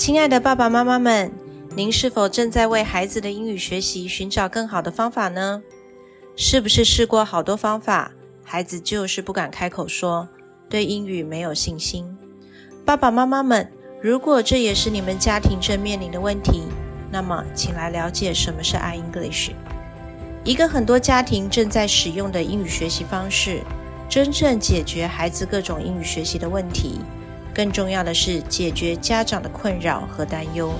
亲爱的爸爸妈妈们，您是否正在为孩子的英语学习寻找更好的方法呢？是不是试过好多方法，孩子就是不敢开口说，对英语没有信心？爸爸妈妈们，如果这也是你们家庭正面临的问题，那么请来了解什么是 iEnglish，一个很多家庭正在使用的英语学习方式，真正解决孩子各种英语学习的问题。更重要的是解决家长的困扰和担忧。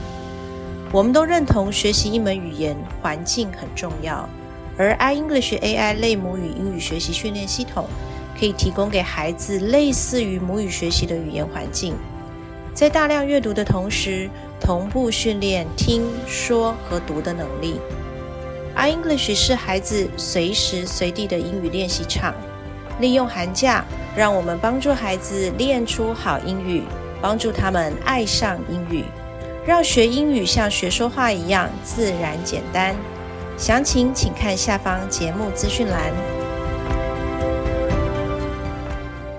我们都认同学习一门语言环境很重要，而 iEnglish AI 类母语英语学习训练系统可以提供给孩子类似于母语学习的语言环境，在大量阅读的同时，同步训练听说和读的能力。iEnglish 是孩子随时随地的英语练习场。利用寒假，让我们帮助孩子练出好英语，帮助他们爱上英语，让学英语像学说话一样自然简单。详情请看下方节目资讯栏。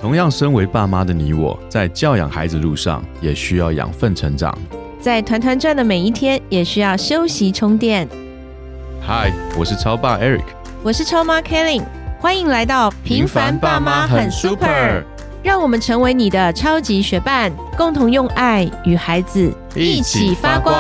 同样，身为爸妈的你我，在教养孩子路上也需要养分成长。在团团转的每一天，也需要休息充电。嗨，我是超爸 Eric，我是超妈 Kelly。欢迎来到平凡爸妈很 super，让我们成为你的超级学伴，共同用爱与孩子一起发光。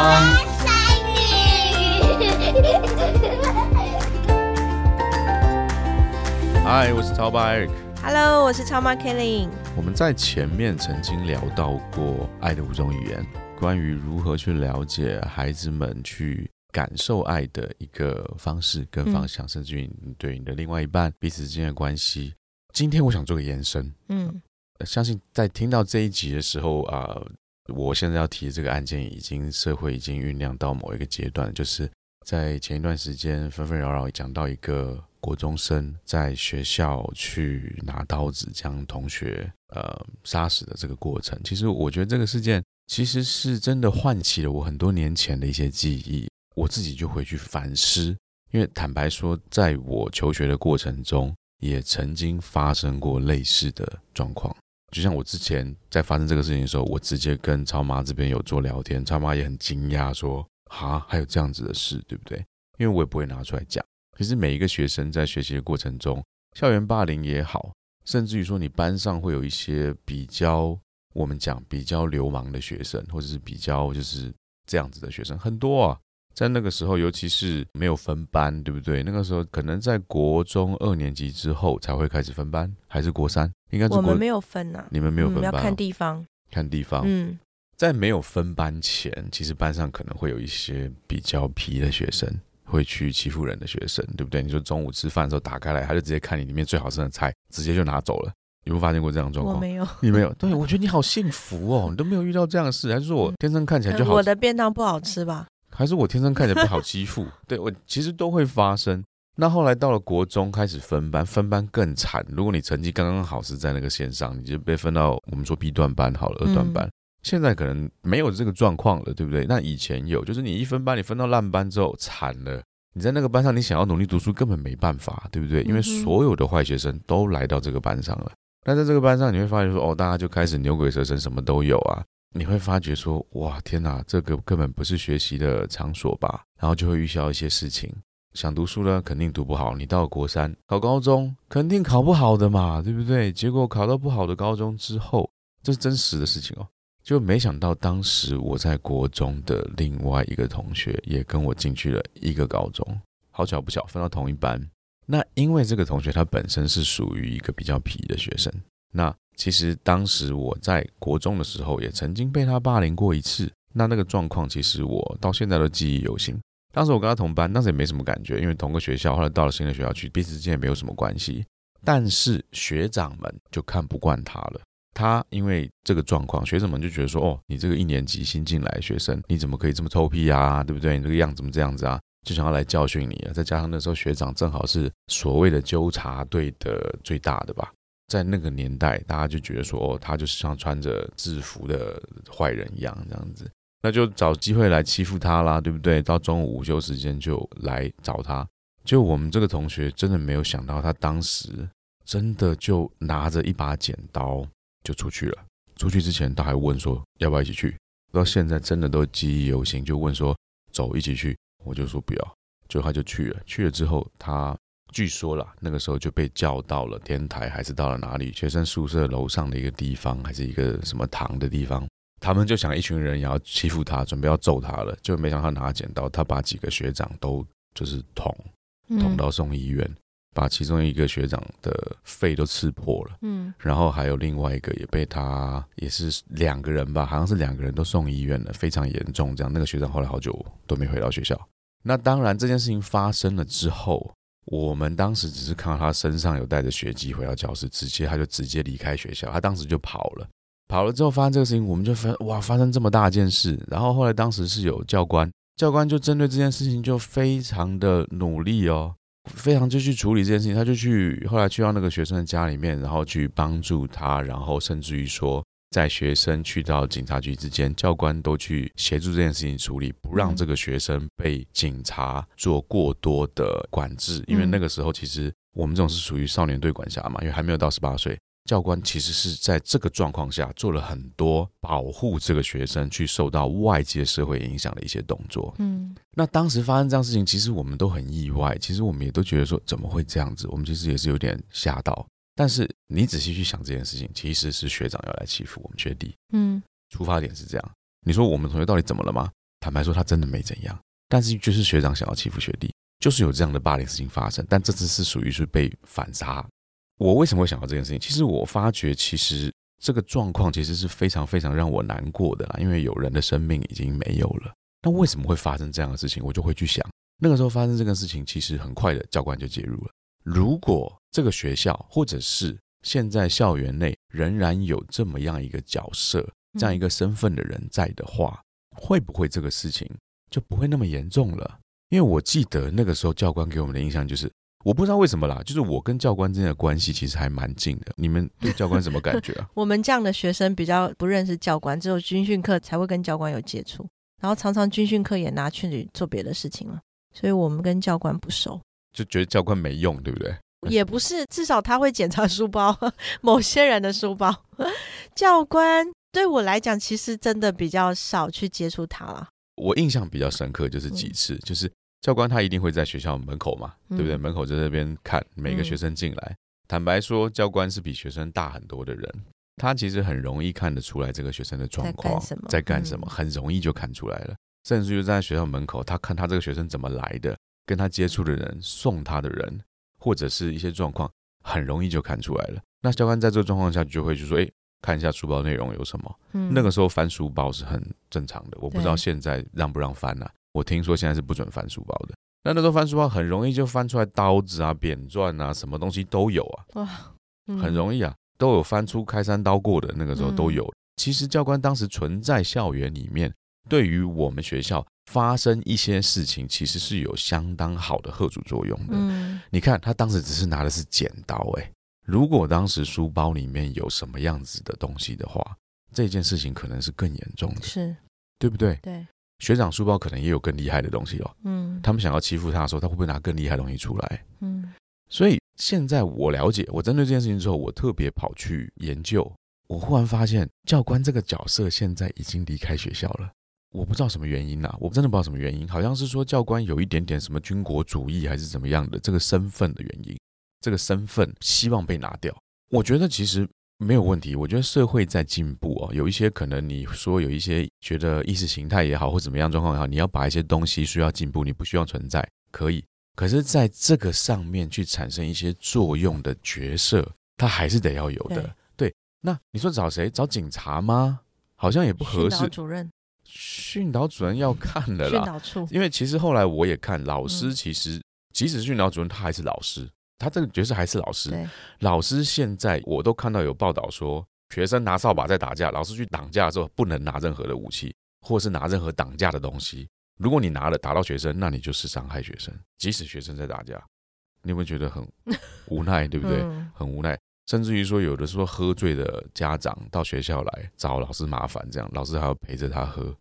嗨，我是超爸 Eric。Hello，我是超妈 Kelly。我们在前面曾经聊到过爱的五种语言，关于如何去了解孩子们去。感受爱的一个方式跟方向，甚至于你对你的另外一半彼此之间的关系。今天我想做个延伸，嗯，相信在听到这一集的时候啊，我现在要提的这个案件已经社会已经酝酿到某一个阶段，就是在前一段时间纷纷扰扰讲到一个国中生在学校去拿刀子将同学呃杀死的这个过程。其实我觉得这个事件其实是真的唤起了我很多年前的一些记忆。我自己就回去反思，因为坦白说，在我求学的过程中，也曾经发生过类似的状况。就像我之前在发生这个事情的时候，我直接跟超妈这边有做聊天，超妈也很惊讶，说：“哈，还有这样子的事，对不对？”因为我也不会拿出来讲。其实每一个学生在学习的过程中，校园霸凌也好，甚至于说你班上会有一些比较我们讲比较流氓的学生，或者是比较就是这样子的学生，很多啊。在那个时候，尤其是没有分班，对不对？那个时候可能在国中二年级之后才会开始分班，还是国三？应该是我们没有分呐。你们没有分班，要看地方。看地方。嗯，在没有分班前，其实班上可能会有一些比较皮的学生，会去欺负人的学生，对不对？你说中午吃饭的时候打开来，他就直接看你里面最好吃的菜，直接就拿走了。有没有发现过这样的状况？我没有，你没有。对，我觉得你好幸福哦，你都没有遇到这样的事，还是说我天生看起来就好？我的便当不好吃吧？还是我天生看起来不好欺负，对我其实都会发生。那后来到了国中开始分班，分班更惨。如果你成绩刚刚好是在那个线上，你就被分到我们说 B 段班好了，二段班。现在可能没有这个状况了，对不对？那以前有，就是你一分班，你分到烂班之后惨了。你在那个班上，你想要努力读书根本没办法，对不对？因为所有的坏学生都来到这个班上了。那在这个班上，你会发现说，哦，大家就开始牛鬼蛇神，什么都有啊。你会发觉说，哇，天哪，这个根本不是学习的场所吧？然后就会预销一些事情。想读书呢，肯定读不好。你到了国三考高中，肯定考不好的嘛，对不对？结果考到不好的高中之后，这是真实的事情哦。就没想到当时我在国中的另外一个同学，也跟我进去了一个高中，好巧不巧分到同一班。那因为这个同学他本身是属于一个比较皮的学生，那。其实当时我在国中的时候，也曾经被他霸凌过一次。那那个状况，其实我到现在都记忆犹新。当时我跟他同班，当时也没什么感觉，因为同个学校。后来到了新的学校去，彼此之间也没有什么关系。但是学长们就看不惯他了。他因为这个状况，学长们就觉得说：“哦，你这个一年级新进来学生，你怎么可以这么臭屁啊？对不对？你这个样子怎么这样子啊？”就想要来教训你啊！再加上那时候学长正好是所谓的纠察队的最大的吧。在那个年代，大家就觉得说，哦，他就是像穿着制服的坏人一样，这样子，那就找机会来欺负他啦，对不对？到中午午休时间就来找他。就我们这个同学真的没有想到，他当时真的就拿着一把剪刀就出去了。出去之前，他还问说要不要一起去。到现在真的都记忆犹新，就问说走一起去，我就说不要，就他就去了。去了之后，他据说啦，那个时候就被叫到了天台，还是到了哪里？学生宿舍楼上的一个地方，还是一个什么堂的地方？他们就想一群人也要欺负他，准备要揍他了，就没想到他拿剪刀，他把几个学长都就是捅捅到送医院。把其中一个学长的肺都刺破了，嗯，然后还有另外一个也被他也是两个人吧，好像是两个人都送医院了，非常严重。这样那个学长后来好久都没回到学校。那当然这件事情发生了之后，我们当时只是看到他身上有带着血迹回到教室，直接他就直接离开学校，他当时就跑了。跑了之后发生这个事情，我们就发哇发生这么大件事。然后后来当时是有教官，教官就针对这件事情就非常的努力哦。非常就去处理这件事情，他就去后来去到那个学生的家里面，然后去帮助他，然后甚至于说，在学生去到警察局之间，教官都去协助这件事情处理，不让这个学生被警察做过多的管制，因为那个时候其实我们这种是属于少年队管辖嘛，因为还没有到十八岁。教官其实是在这个状况下做了很多保护这个学生去受到外界社会影响的一些动作。嗯，那当时发生这样事情，其实我们都很意外，其实我们也都觉得说怎么会这样子？我们其实也是有点吓到。但是你仔细去想这件事情，其实是学长要来欺负我们学弟。嗯，出发点是这样。你说我们同学到底怎么了吗？坦白说，他真的没怎样。但是就是学长想要欺负学弟，就是有这样的霸凌事情发生。但这次是属于是被反杀。我为什么会想到这件事情？其实我发觉，其实这个状况其实是非常非常让我难过的啦，因为有人的生命已经没有了。那为什么会发生这样的事情？我就会去想，那个时候发生这个事情，其实很快的教官就介入了。如果这个学校或者是现在校园内仍然有这么样一个角色、这样一个身份的人在的话，会不会这个事情就不会那么严重了？因为我记得那个时候教官给我们的印象就是。我不知道为什么啦，就是我跟教官之间的关系其实还蛮近的。你们对教官什么感觉啊？我们这样的学生比较不认识教官，只有军训课才会跟教官有接触，然后常常军训课也拿去做别的事情了，所以我们跟教官不熟，就觉得教官没用，对不对？也不是，至少他会检查书包，某些人的书包。教官对我来讲，其实真的比较少去接触他了。我印象比较深刻就是几次，就是。教官他一定会在学校门口嘛，对不对？门口在这边看每个学生进来。坦白说，教官是比学生大很多的人，他其实很容易看得出来这个学生的状况在干什么，很容易就看出来了。甚至就在学校门口，他看他这个学生怎么来的，跟他接触的人、送他的人，或者是一些状况，很容易就看出来了。那教官在这个状况下就会就说：“哎，看一下书包内容有什么。”那个时候翻书包是很正常的，我不知道现在让不让翻呢？我听说现在是不准翻书包的。那那时候翻书包很容易就翻出来刀子啊、扁钻啊，什么东西都有啊。哇，很容易啊，都有翻出开山刀过的那个时候都有。其实教官当时存在校园里面，对于我们学校发生一些事情，其实是有相当好的贺主作用的。嗯，你看他当时只是拿的是剪刀，哎，如果当时书包里面有什么样子的东西的话，这件事情可能是更严重的，是对不对？对。学长书包可能也有更厉害的东西哦。嗯，他们想要欺负他的时候，他会不会拿更厉害的东西出来？嗯，所以现在我了解，我针对这件事情之后，我特别跑去研究。我忽然发现，教官这个角色现在已经离开学校了。我不知道什么原因呐，我真的不知道什么原因。好像是说教官有一点点什么军国主义，还是怎么样的这个身份的原因，这个身份希望被拿掉。我觉得其实。没有问题，我觉得社会在进步哦，有一些可能你说有一些觉得意识形态也好或怎么样状况也好，你要把一些东西需要进步，你不需要存在可以，可是在这个上面去产生一些作用的角色，它还是得要有的。对，那你说找谁？找警察吗？好像也不合适。主任，训导主任要看的啦。训导处，因为其实后来我也看老师，其实即使训导主任，他还是老师。他这个角色还是老师，老师现在我都看到有报道说，学生拿扫把在打架，老师去挡架的时候不能拿任何的武器，或是拿任何挡架的东西。如果你拿了打到学生，那你就是伤害学生。即使学生在打架，你有没有觉得很 无奈，对不对？很无奈，甚至于说有的说喝醉的家长到学校来找老师麻烦，这样老师还要陪着他喝。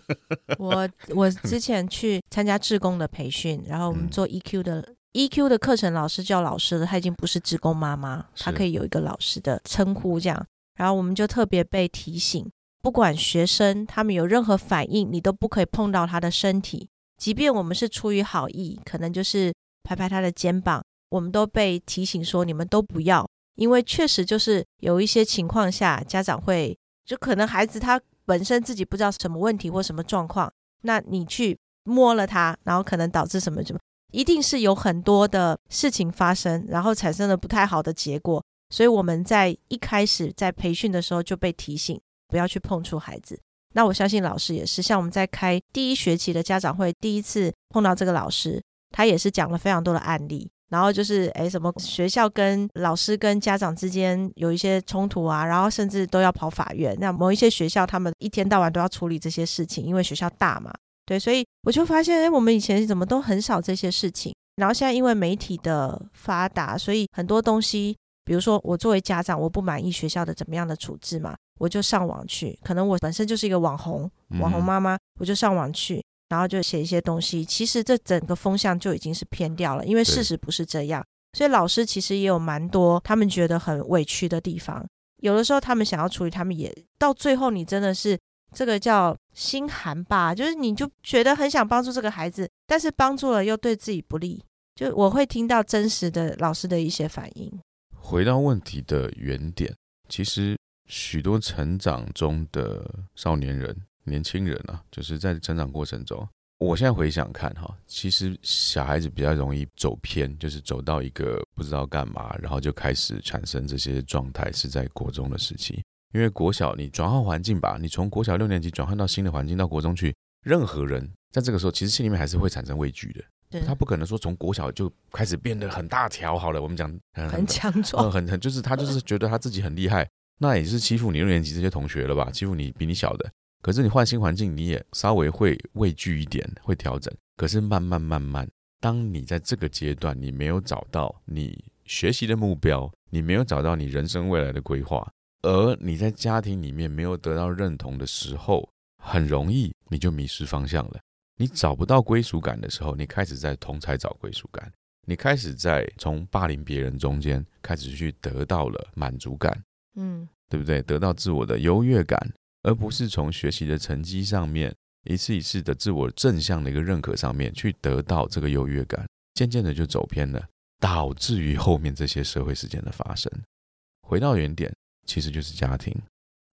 我我之前去参加志工的培训，然后我们做 EQ 的。E.Q 的课程老师叫老师了，他已经不是职工妈妈，他可以有一个老师的称呼这样。然后我们就特别被提醒，不管学生他们有任何反应，你都不可以碰到他的身体，即便我们是出于好意，可能就是拍拍他的肩膀，我们都被提醒说你们都不要，因为确实就是有一些情况下，家长会就可能孩子他本身自己不知道什么问题或什么状况，那你去摸了他，然后可能导致什么什么，一定是有很多的事情发生，然后产生了不太好的结果。所以我们在一开始在培训的时候就被提醒不要去碰触孩子。那我相信老师也是，像我们在开第一学期的家长会，第一次碰到这个老师，他也是讲了非常多的案例，然后就是诶什么学校跟老师跟家长之间有一些冲突啊，然后甚至都要跑法院。那某一些学校他们一天到晚都要处理这些事情，因为学校大嘛，对，所以我就发现，诶，我们以前怎么都很少这些事情，然后现在因为媒体的发达，所以很多东西。比如说，我作为家长，我不满意学校的怎么样的处置嘛，我就上网去。可能我本身就是一个网红，网红妈妈，我就上网去，然后就写一些东西。其实这整个风向就已经是偏掉了，因为事实不是这样。所以老师其实也有蛮多他们觉得很委屈的地方。有的时候他们想要处理，他们也到最后，你真的是这个叫心寒吧？就是你就觉得很想帮助这个孩子，但是帮助了又对自己不利。就我会听到真实的老师的一些反应。回到问题的原点，其实许多成长中的少年人、年轻人啊，就是在成长过程中，我现在回想看哈，其实小孩子比较容易走偏，就是走到一个不知道干嘛，然后就开始产生这些状态，是在国中的时期。因为国小你转换环境吧，你从国小六年级转换到新的环境，到国中去，任何人在这个时候，其实心里面还是会产生畏惧的。他不可能说从国小就开始变得很大条，好了，我们讲很强壮，很很就是他就是觉得他自己很厉害，那也是欺负你六年级这些同学了吧？欺负你比你小的，可是你换新环境，你也稍微会畏惧一点，会调整。可是慢慢慢慢，当你在这个阶段，你没有找到你学习的目标，你没有找到你人生未来的规划，而你在家庭里面没有得到认同的时候，很容易你就迷失方向了。你找不到归属感的时候，你开始在同才找归属感，你开始在从霸凌别人中间开始去得到了满足感，嗯，对不对？得到自我的优越感，而不是从学习的成绩上面一次一次的自我正向的一个认可上面去得到这个优越感，渐渐的就走偏了，导致于后面这些社会事件的发生。回到原点，其实就是家庭。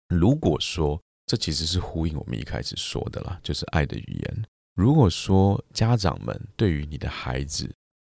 如果说这其实是呼应我们一开始说的啦，就是爱的语言。如果说家长们对于你的孩子，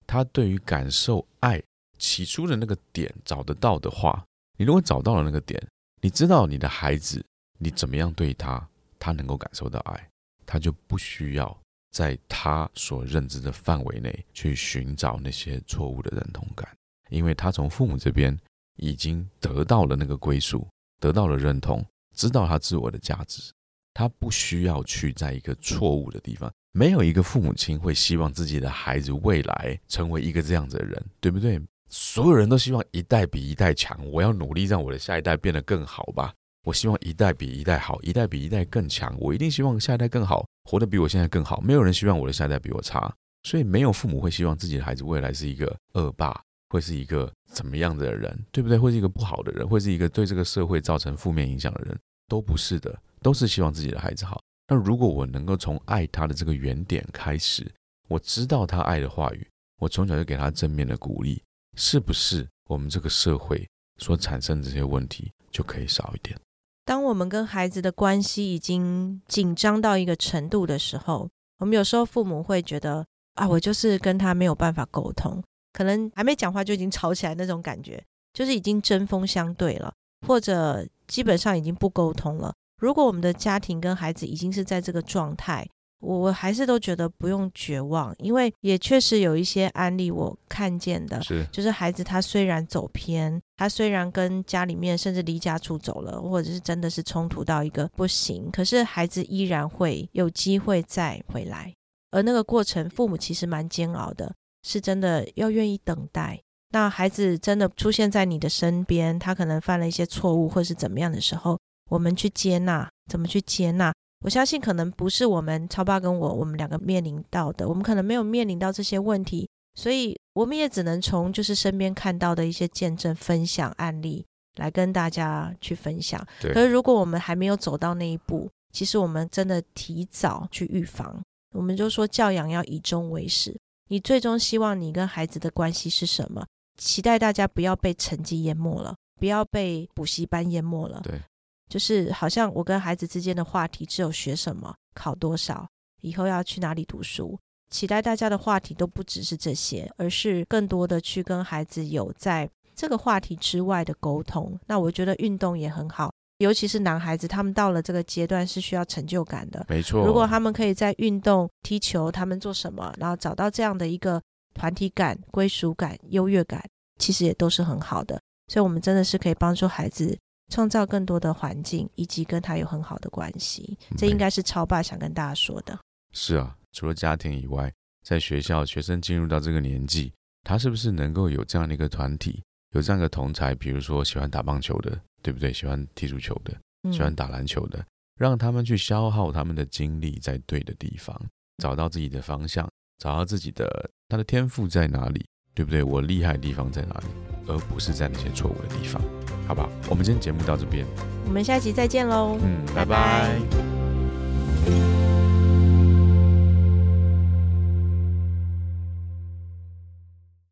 他对于感受爱起初的那个点找得到的话，你如果找到了那个点，你知道你的孩子你怎么样对他，他能够感受到爱，他就不需要在他所认知的范围内去寻找那些错误的认同感，因为他从父母这边已经得到了那个归属，得到了认同，知道他自我的价值。他不需要去在一个错误的地方，没有一个父母亲会希望自己的孩子未来成为一个这样子的人，对不对？所有人都希望一代比一代强，我要努力让我的下一代变得更好吧。我希望一代比一代好，一代比一代更强。我一定希望下一代更好，活得比我现在更好。没有人希望我的下一代比我差，所以没有父母会希望自己的孩子未来是一个恶霸，会是一个怎么样的人，对不对？会是一个不好的人，会是一个对这个社会造成负面影响的人，都不是的。都是希望自己的孩子好。那如果我能够从爱他的这个原点开始，我知道他爱的话语，我从小就给他正面的鼓励，是不是我们这个社会所产生的这些问题就可以少一点？当我们跟孩子的关系已经紧张到一个程度的时候，我们有时候父母会觉得啊，我就是跟他没有办法沟通，可能还没讲话就已经吵起来那种感觉，就是已经针锋相对了，或者基本上已经不沟通了。如果我们的家庭跟孩子已经是在这个状态，我我还是都觉得不用绝望，因为也确实有一些案例我看见的，是就是孩子他虽然走偏，他虽然跟家里面甚至离家出走了，或者是真的是冲突到一个不行，可是孩子依然会有机会再回来，而那个过程父母其实蛮煎熬的，是真的要愿意等待。那孩子真的出现在你的身边，他可能犯了一些错误或是怎么样的时候。我们去接纳，怎么去接纳？我相信可能不是我们超爸跟我，我们两个面临到的，我们可能没有面临到这些问题，所以我们也只能从就是身边看到的一些见证、分享案例，来跟大家去分享。可是如果我们还没有走到那一步，其实我们真的提早去预防。我们就说教养要以终为始，你最终希望你跟孩子的关系是什么？期待大家不要被成绩淹没了，不要被补习班淹没了。对，就是好像我跟孩子之间的话题只有学什么、考多少、以后要去哪里读书。期待大家的话题都不只是这些，而是更多的去跟孩子有在这个话题之外的沟通。那我觉得运动也很好，尤其是男孩子，他们到了这个阶段是需要成就感的。没错。如果他们可以在运动、踢球，他们做什么，然后找到这样的一个团体感、归属感、优越感，其实也都是很好的。所以，我们真的是可以帮助孩子创造更多的环境，以及跟他有很好的关系。这应该是超爸想跟大家说的。是啊，除了家庭以外，在学校，学生进入到这个年纪，他是不是能够有这样的一个团体，有这样的同才，比如说喜欢打棒球的，对不对？喜欢踢足球的，嗯喜欢打篮球的，让他们去消耗他们的精力在对的地方，找到自己的方向，找到自己的他的天赋在哪里，对不对？我厉害的地方在哪里，而不是在那些错误的地方，好不好？我们今天节目到这边，我们下期再见喽。嗯，拜拜拜拜